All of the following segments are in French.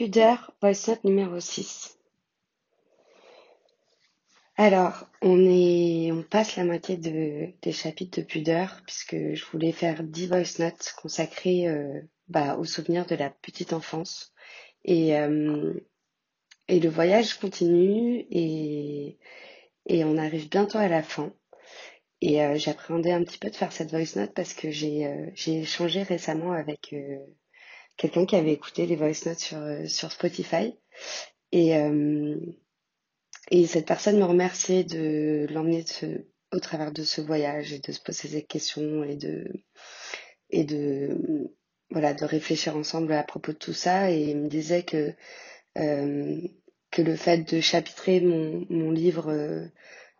Pudeur, voice note numéro 6. Alors, on est, on passe la moitié de, des chapitres de Pudeur, puisque je voulais faire 10 voice notes consacrées euh, bah, aux souvenirs de la petite enfance. Et, euh, et le voyage continue et, et on arrive bientôt à la fin. Et euh, j'appréhendais un petit peu de faire cette voice note parce que j'ai euh, échangé récemment avec quelqu'un qui avait écouté les voice notes sur, euh, sur Spotify. Et, euh, et cette personne me remerciait de l'emmener au travers de ce voyage et de se poser des questions et de, et de, voilà, de réfléchir ensemble à propos de tout ça. Et il me disait que, euh, que le fait de chapitrer mon, mon livre euh,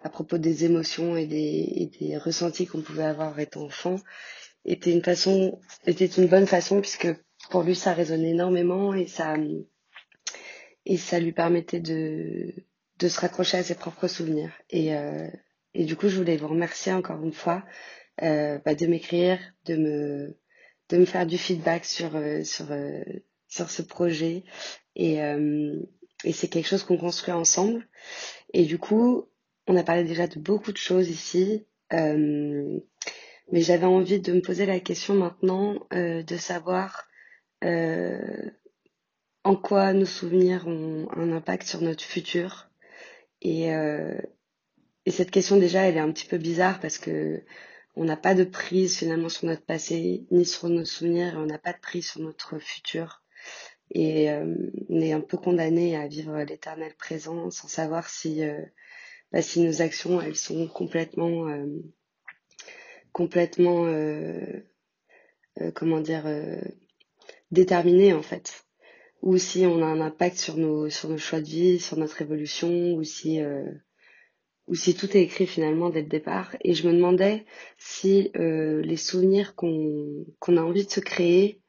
à propos des émotions et des, et des ressentis qu'on pouvait avoir étant enfant était une façon, était une bonne façon puisque pour lui ça résonnait énormément et ça, et ça lui permettait de, de se raccrocher à ses propres souvenirs. Et, euh, et du coup, je voulais vous remercier encore une fois euh, bah, de m'écrire, de me, de me faire du feedback sur, euh, sur, euh, sur ce projet. Et, euh, et c'est quelque chose qu'on construit ensemble. Et du coup, on a parlé déjà de beaucoup de choses ici. Mais j'avais envie de me poser la question maintenant de savoir euh, en quoi nos souvenirs ont un impact sur notre futur. Et, euh, et cette question déjà, elle est un petit peu bizarre parce que on n'a pas de prise finalement sur notre passé ni sur nos souvenirs et on n'a pas de prise sur notre futur. Et euh, on est un peu condamné à vivre l'éternel présent sans savoir si, euh, bah, si nos actions elles sont complètement euh, complètement euh, euh, comment dire déterminées en fait ou si on a un impact sur nos sur nos choix de vie, sur notre évolution, ou si euh, ou si tout est écrit finalement dès le départ. Et je me demandais si euh, les souvenirs qu'on qu'on a envie de se créer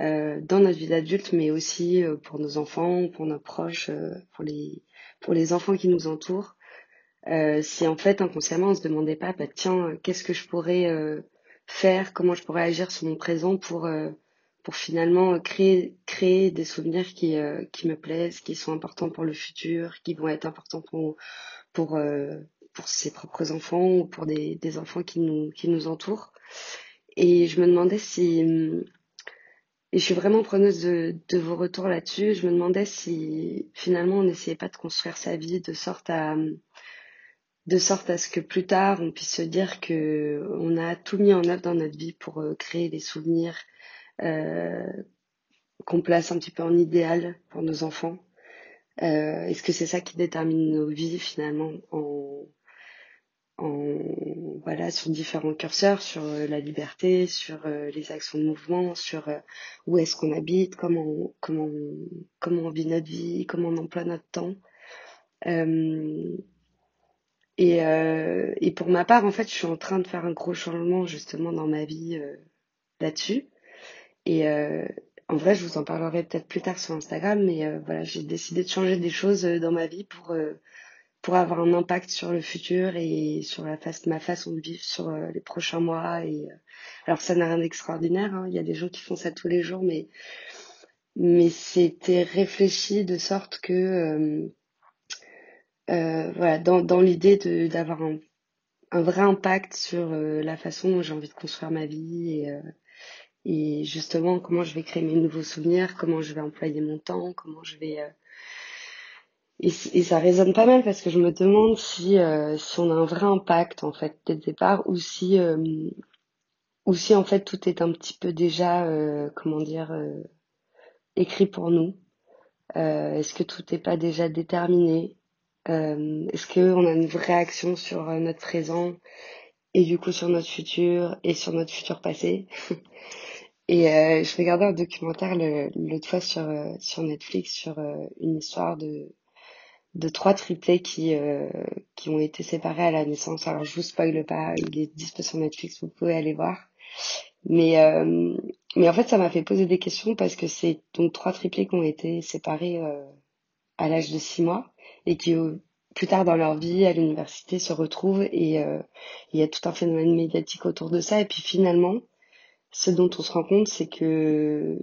euh, dans notre vie d'adulte, mais aussi euh, pour nos enfants, pour nos proches, euh, pour les pour les enfants qui nous entourent, euh, si en fait inconsciemment on se demandait pas, bah tiens, qu'est-ce que je pourrais faire, comment je pourrais agir sur mon présent pour pour finalement créer créer des souvenirs qui euh, qui me plaisent, qui sont importants pour le futur, qui vont être importants pour pour euh, pour ses propres enfants ou pour des des enfants qui nous qui nous entourent. Et je me demandais si et je suis vraiment preneuse de, de vos retours là-dessus. Je me demandais si finalement on n'essayait pas de construire sa vie de sorte à de sorte à ce que plus tard on puisse se dire que on a tout mis en œuvre dans notre vie pour euh, créer des souvenirs euh, qu'on place un petit peu en idéal pour nos enfants. Euh, Est-ce que c'est ça qui détermine nos vies finalement en, en voilà sur différents curseurs, sur euh, la liberté, sur euh, les actions de mouvement, sur euh, où est-ce qu'on habite, comment on- comment comment on vit notre vie, comment on emploie notre temps. Euh, et, euh, et pour ma part, en fait, je suis en train de faire un gros changement justement dans ma vie euh, là-dessus. Et euh, en vrai, je vous en parlerai peut-être plus tard sur Instagram, mais euh, voilà, j'ai décidé de changer des choses euh, dans ma vie pour pour avoir un impact sur le futur et sur la face, ma façon de vivre sur les prochains mois. Et euh, alors ça n'a rien d'extraordinaire, hein, il y a des gens qui font ça tous les jours, mais mais c'était réfléchi de sorte que euh, voilà, dans dans l'idée de d'avoir un un vrai impact sur la façon dont j'ai envie de construire ma vie et, et justement comment je vais créer mes nouveaux souvenirs, comment je vais employer mon temps, comment je vais... euh, Et, ça résonne pas mal parce que je me demande si, euh, si on a un vrai impact en fait dès le départ ou si, euh, ou si en fait tout est un petit peu déjà, comment dire, écrit pour nous. Est-ce que tout n'est pas déjà déterminé? Est-ce qu'on a une vraie action sur notre présent? Et du coup sur notre futur et sur notre futur passé? Et euh, je regardais un documentaire l'autre fois sur, euh, sur Netflix sur euh, une histoire de, de trois triplés qui, euh, qui ont été séparés à la naissance. Alors je vous spoile pas, il est dispo sur Netflix, vous pouvez aller voir. Mais, euh, mais en fait ça m'a fait poser des questions parce que c'est donc trois triplés qui ont été séparés euh, à l'âge de six mois et qui plus tard dans leur vie à l'université se retrouvent et euh, il y a tout un phénomène médiatique autour de ça et puis finalement ce dont on se rend compte c'est que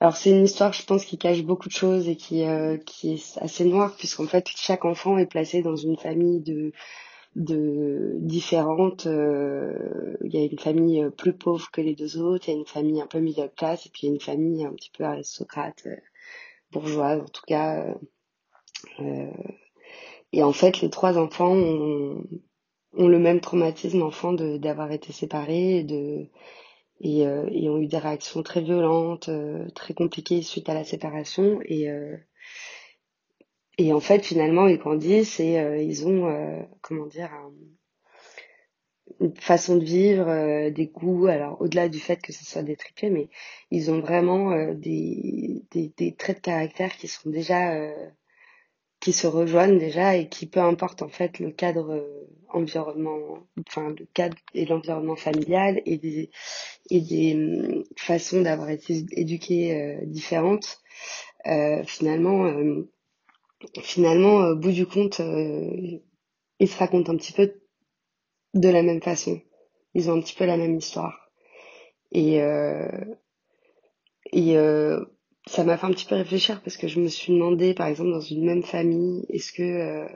Alors c'est une histoire, je pense, qui cache beaucoup de choses et qui euh, qui est assez noire puisqu'en fait chaque enfant est placé dans une famille de de différentes. euh, Il y a une famille euh, plus pauvre que les deux autres, il y a une famille un peu middle class et puis une famille un petit peu aristocrate, bourgeoise en tout cas. Et en fait, les trois enfants ont, ont le même traumatisme enfant d'avoir été séparés et de et, euh, ont eu des réactions très violentes, euh, très compliquées suite à la séparation et euh, et en fait finalement ils grandissent et euh, ils ont euh, comment dire un- une façon de vivre, euh, des goûts. Alors au-delà du fait que ce soit des triplés, mais ils ont vraiment des, des des traits de caractère qui sont déjà qui se rejoignent déjà et qui, peu importe en fait le cadre euh, environnement, enfin le cadre et l'environnement familial et des et des hum, façons d'avoir été éduqués euh, différentes, euh, finalement, finalement, au bout du compte, ils se racontent un petit peu de la même façon. Ils ont un petit peu la même histoire. Et euh, et euh, ça m'a fait un petit peu réfléchir parce que je me suis demandé, par exemple, dans une même famille, est-ce que euh,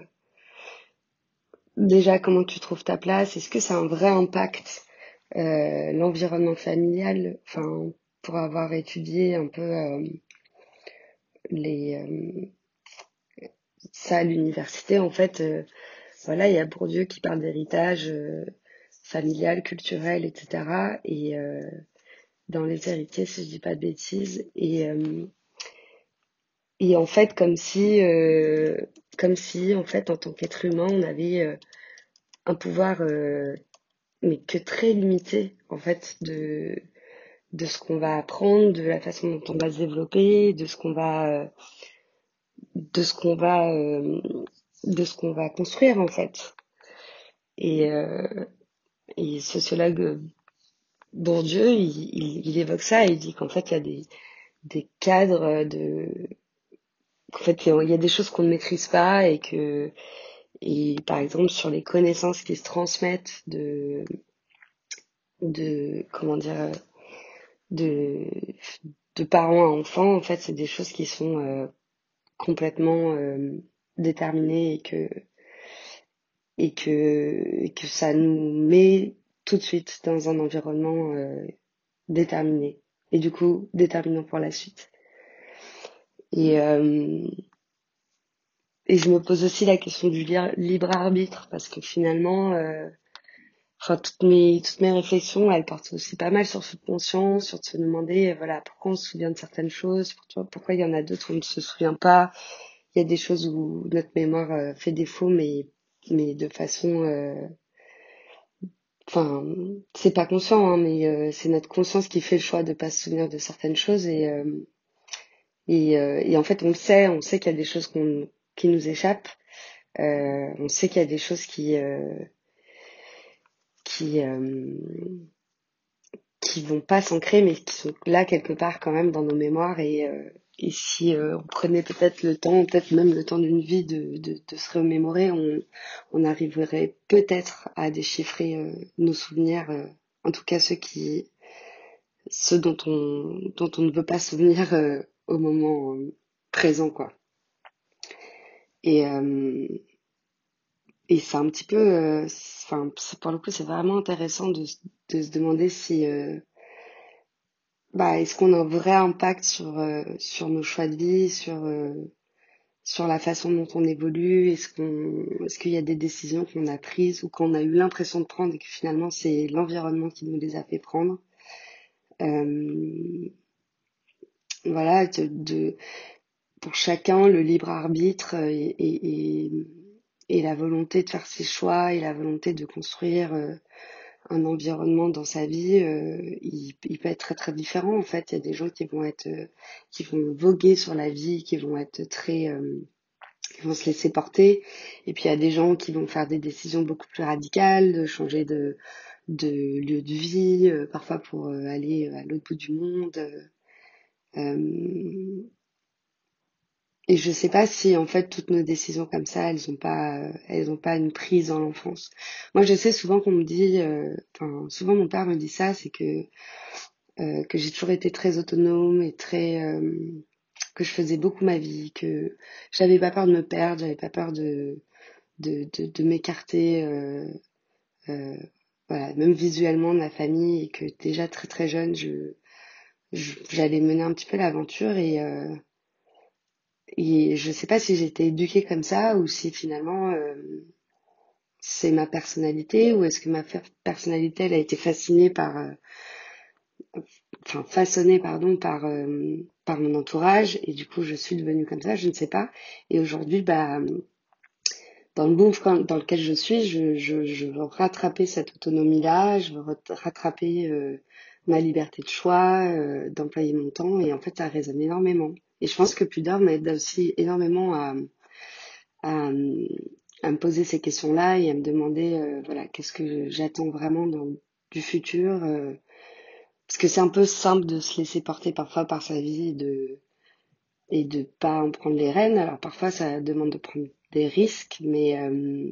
déjà comment tu trouves ta place? Est-ce que ça a un vrai impact euh, l'environnement familial? Enfin, pour avoir étudié un peu euh, les euh, ça à l'université, en fait, euh, voilà, il y a Bourdieu qui parle d'héritage euh, familial, culturel, etc. Et dans les héritiers, si je dis pas de bêtises, et euh, et en fait, comme si euh, comme si en fait, en tant qu'être humain, on avait euh, un pouvoir mais que très limité en fait de de ce qu'on va apprendre, de la façon dont on va se développer, de ce qu'on va de ce qu'on va de ce qu'on va construire en fait. Et euh, et sociologue Bourdieu, il, il, évoque ça il dit qu'en fait il y a des cadres de qu'en fait il y a des choses qu'on ne maîtrise pas et que et par exemple sur les connaissances qui se transmettent de de comment dire de de parents à enfants en fait c'est des choses qui sont euh, complètement euh, déterminées et que et que et que ça nous met tout de suite dans un environnement euh, déterminé. Et du coup déterminant pour la suite. Et euh, et je me pose aussi la question du li- libre arbitre parce que finalement euh, enfin toutes mes toutes mes réflexions elles portent aussi pas mal sur ce conscience sur de se demander euh, voilà pourquoi on se souvient de certaines choses pourquoi pourquoi il y en a d'autres où on ne se souvient pas. Il y a des choses où notre mémoire euh, fait défaut mais mais de façon euh, enfin c'est pas conscient hein, mais euh, c'est notre conscience qui fait le choix de pas se souvenir de certaines choses et euh, et, euh, et en fait on le sait on sait qu'il y a des choses qu'on qui nous échappent euh, on sait qu'il y a des choses qui euh, qui euh, qui vont pas s'ancrer mais qui sont là quelque part quand même dans nos mémoires et et si euh, on prenait peut-être le temps, peut-être même le temps d'une vie de, de, de se remémorer, on, on arriverait peut-être à déchiffrer euh, nos souvenirs, euh, en tout cas ceux qui, ceux dont on, dont on ne veut pas souvenir euh, au moment euh, présent, quoi. Et, euh, et c'est un petit peu, enfin, pour le coup, c'est vraiment intéressant de, de se demander si, bah, est-ce qu'on a un vrai impact sur, euh, sur nos choix de vie, sur, euh, sur la façon dont on évolue, est-ce qu'on, est-ce qu'il y a des décisions qu'on a prises ou qu'on a eu l'impression de prendre et que finalement c'est l'environnement qui nous les a fait prendre? Euh, voilà, de, de- pour chacun, le libre arbitre euh, et, et, et, et la volonté de faire ses choix et la volonté de construire euh, un environnement dans sa vie, euh, il, peut être très très différent en fait. Il y a des gens qui vont être, euh, qui vont voguer sur la vie, qui vont être très euh, qui vont se laisser porter. Et puis il y a des gens qui vont faire des décisions beaucoup plus radicales, de changer de, lieu de vie, parfois pour aller à l'autre bout du monde. Et je sais pas si en fait toutes nos décisions comme ça, elles ont pas, elles ont pas une prise dans l'enfance. Moi, je sais souvent qu'on me dit, euh, enfin souvent mon père me dit ça, c'est que euh, que j'ai toujours été très autonome et très euh, que je faisais beaucoup ma vie, que j'avais pas peur de me perdre, j'avais pas peur de de, de, de m'écarter, voilà, même visuellement de ma famille, et que déjà très très jeune, je j'allais mener un petit peu l'aventure et euh, et je sais pas si j'ai été éduquée comme ça ou si finalement euh, c'est ma personnalité ou est-ce que ma personnalité elle a été fascinée par euh, enfin façonnée pardon par euh, par mon entourage et du coup je suis devenue comme ça je ne sais pas. Et aujourd'hui bah dans le monde dans lequel je suis je, je, je veux rattraper cette autonomie là je veux rattraper euh, ma liberté de choix euh, d'employer mon temps et en fait ça résonne énormément et je pense que Pudor m'aide aussi énormément à, à, me poser ces questions là et à me demander voilà qu'est-ce que j'attends vraiment du futur parce que c'est un peu simple de se laisser porter parfois par sa vie et de et de pas en prendre les rênes. Alors parfois ça demande de prendre des risques, mais euh,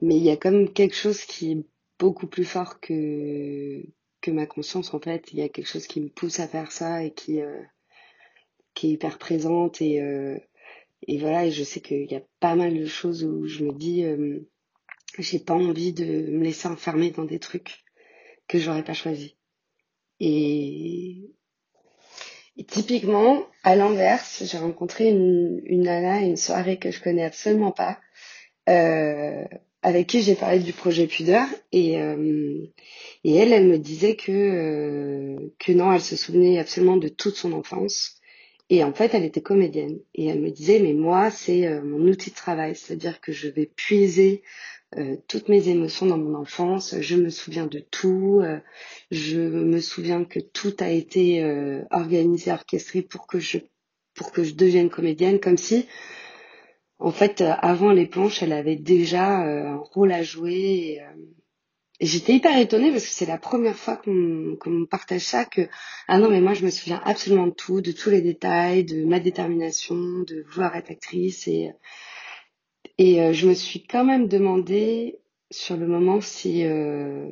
mais il y a quand même quelque chose qui est beaucoup plus fort que que ma conscience en fait. Il y a quelque chose qui me pousse à faire ça et qui euh, qui est hyper présente et euh, et voilà. Et je sais qu'il y a pas mal de choses où je me dis j'ai pas envie de me laisser enfermer dans des trucs que j'aurais pas choisi. Et, typiquement, à l'inverse, j'ai rencontré une, une nana une soirée que je connais absolument pas, euh, avec qui j'ai parlé du projet Pudeur et euh, et elle, elle me disait que euh, que non, elle se souvenait absolument de toute son enfance. Et en fait, elle était comédienne. Et elle me disait, mais moi, c'est euh, mon outil de travail. C'est-à-dire que je vais puiser euh, toutes mes émotions dans mon enfance. Je me souviens de tout. Euh, je me souviens que tout a été organisé, orchestré pour que je pour que je devienne comédienne, comme si en fait avant les planches, elle avait déjà un rôle à jouer. Et j'étais hyper étonnée parce que c'est la première fois qu'on qu'on partage ça que ah non mais moi je me souviens absolument de tout, de tous les détails, de ma détermination, de vouloir être actrice et et euh, je me suis quand même demandé sur le moment si euh,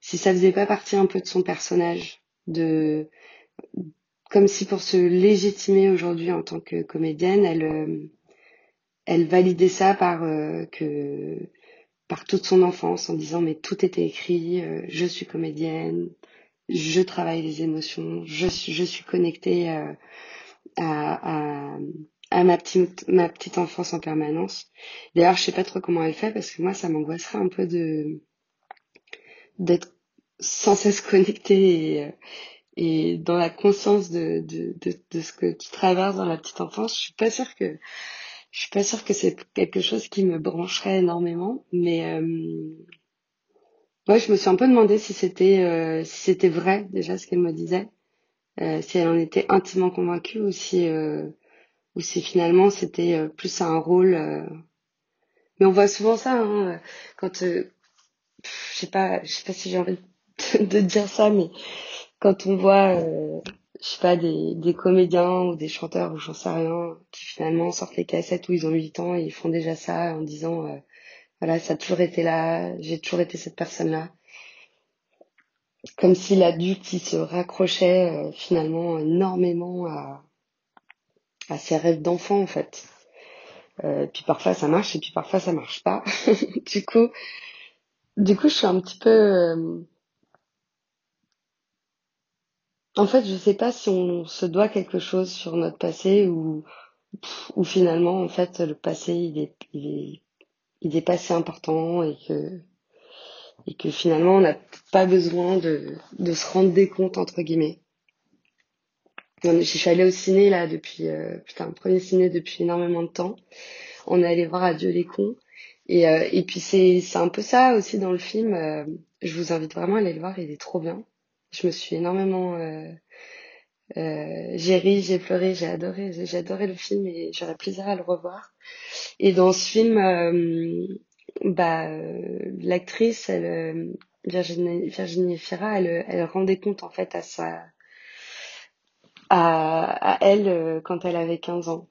si ça faisait pas partie un peu de son personnage, de comme si pour se légitimer aujourd'hui en tant que comédienne, elle euh, elle validait ça par que par toute son enfance en disant mais tout était écrit, je suis comédienne, je travaille les émotions, je suis je suis connectée à, à ma petite ma petite enfance en permanence. D'ailleurs, je sais pas trop comment elle fait parce que moi ça m'angoisserait un peu de d'être sans cesse connectée et, et dans la conscience de, de, de, de, ce que tu traverses dans la petite enfance. Je suis pas sûre que je suis pas sûre que c'est quelque chose qui me brancherait énormément, mais euh, je me suis un peu demandé si c'était euh, si c'était vrai déjà ce qu'elle me disait, euh, si elle en était intimement convaincue ou si euh, ou si finalement c'était euh, plus un rôle. Euh, mais on voit souvent ça hein, quand je sais pas, je sais pas si j'ai envie de, dire ça, mais quand on voit, je sais pas, des, des comédiens ou des chanteurs ou j'en sais rien, qui finalement sortent les cassettes où ils ont 8 ans et ils font déjà ça en disant, voilà, ça a toujours été là, j'ai toujours été cette personne-là. Comme si l'adulte, il se raccrochait finalement énormément à, à ses rêves d'enfant en fait. Euh, puis parfois ça marche et puis parfois ça marche pas. du coup, du coup je suis un petit peu. Euh, en fait, je sais pas si on se doit quelque chose sur notre passé ou finalement en fait le passé il est il est il est pas si important et que finalement on n'a pas besoin de se rendre des comptes entre guillemets je suis allée au ciné là depuis euh, putain premier ciné depuis énormément de temps. On est allé voir Adieu les cons et euh, et puis c'est c'est un peu ça aussi dans le film. Euh, je vous invite vraiment à aller le voir, il est trop bien. Je me suis énormément euh, euh, j'ai ri, j'ai pleuré, j'ai adoré, j'ai adoré le film et j'aurais plaisir à le revoir. Et dans ce film, bah l'actrice, elle Virginie Virginie Fira, elle elle rendait compte en fait à sa à, elle euh, quand elle avait 15 ans.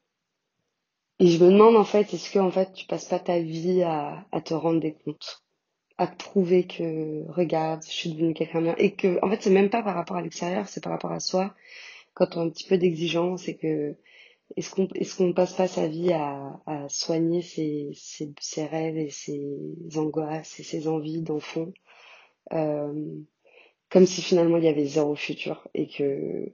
Et je me demande en fait, est-ce que en fait tu passes pas ta vie à, à te rendre des comptes? À prouver que regarde, je suis devenue quelqu'un bien et que en fait c'est même pas par rapport à l'extérieur, c'est par rapport à soi. Quand on a un petit peu d'exigence et que est-ce qu'on est-ce qu'on passe pas sa vie à, à soigner ses, ses, ses rêves et ses angoisses et ses envies d'enfant euh, comme si finalement il y avait zéro futur et que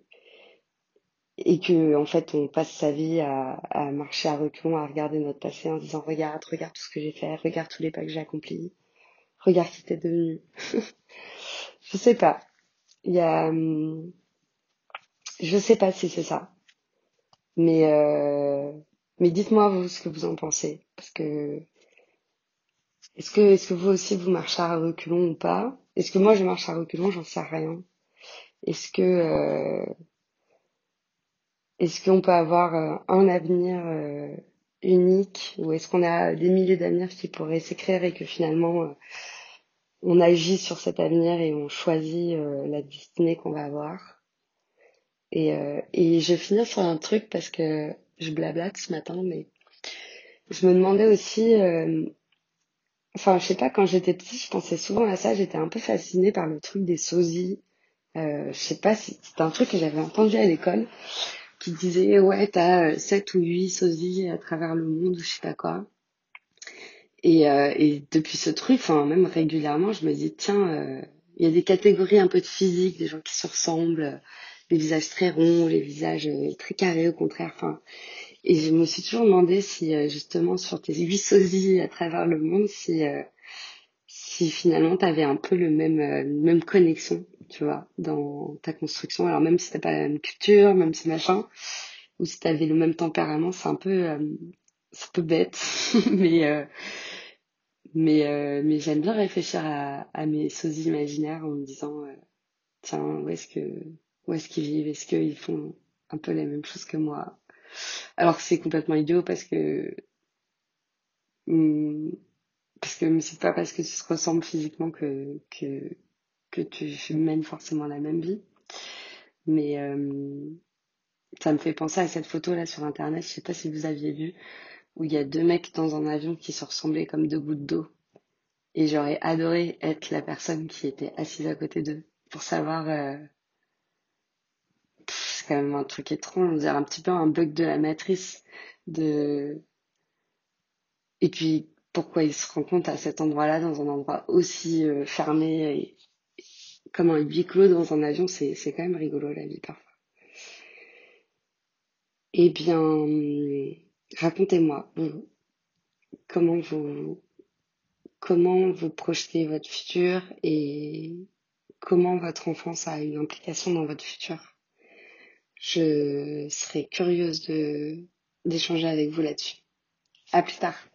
et que en fait on passe sa vie à, à marcher à reculons, à regarder notre passé en disant regarde, regarde tout ce que j'ai fait, regarde tous les pas que j'ai accomplis, regarde qui t'es devenu. je sais pas. Il y a, hum, je sais pas si c'est ça, mais euh, mais dites-moi vous ce que vous en pensez parce que est-ce que est-ce que vous aussi vous marchez à reculons ou pas? Est-ce que moi je marche à reculons? J'en sais rien. Est-ce que euh, est-ce qu'on peut avoir euh, un avenir euh, unique ou est-ce qu'on a des milliers d'avenirs qui pourraient s'écrire et que finalement euh, on agit sur cet avenir et on choisit la destinée qu'on va avoir. Et, et je vais finir sur un truc parce que je blablate ce matin mais je me demandais aussi enfin je sais pas quand j'étais petite je pensais souvent à ça j'étais un peu fascinée par le truc des sosies. Euh, je sais pas si c'était un truc que j'avais entendu à l'école qui disait ouais t'as 7 euh, ou 8 sosies à travers le monde ou je sais pas quoi et, euh, et depuis ce truc enfin même régulièrement je me dis tiens euh, il y a des catégories un peu de physique des gens qui se ressemblent les visages très ronds les visages très carrés au contraire enfin et je me suis toujours demandé si justement sur tes 8 sosies à travers le monde si si finalement t'avais un peu le même même connexion tu vois, dans ta construction. Alors même si t'as pas la même culture, même si machin, ou si t'avais le même tempérament, c'est un peu, euh, c'est un peu bête, mais euh, mais euh, mais j'aime bien réfléchir à, mes sosies imaginaires en me disant, euh, tiens, où est-ce que où est-ce qu'ils vivent, est-ce qu'ils font un peu les mêmes choses que moi, alors que c'est complètement idiot parce que hmm, parce que c'est pas parce que tu se ressembles physiquement que que que tu mènes forcément la même vie. Mais euh, ça me fait penser à cette photo là sur internet, je sais pas si vous aviez vu, où il y a deux mecs dans un avion qui se ressemblaient comme deux gouttes d'eau. Et j'aurais adoré être la personne qui était assise à côté d'eux pour savoir. Euh... C'est quand même un truc étrange, on dirait un petit peu un bug de la matrice. De... Et puis pourquoi ils se rencontrent à cet endroit-là, dans un endroit aussi euh, fermé comme un huis clos dans un avion, c'est, c'est quand même rigolo la vie parfois. Eh bien, racontez-moi, comment vous, comment vous projetez votre futur et comment votre enfance a une implication dans votre futur. Je serais curieuse de, d'échanger avec vous là-dessus. À plus tard.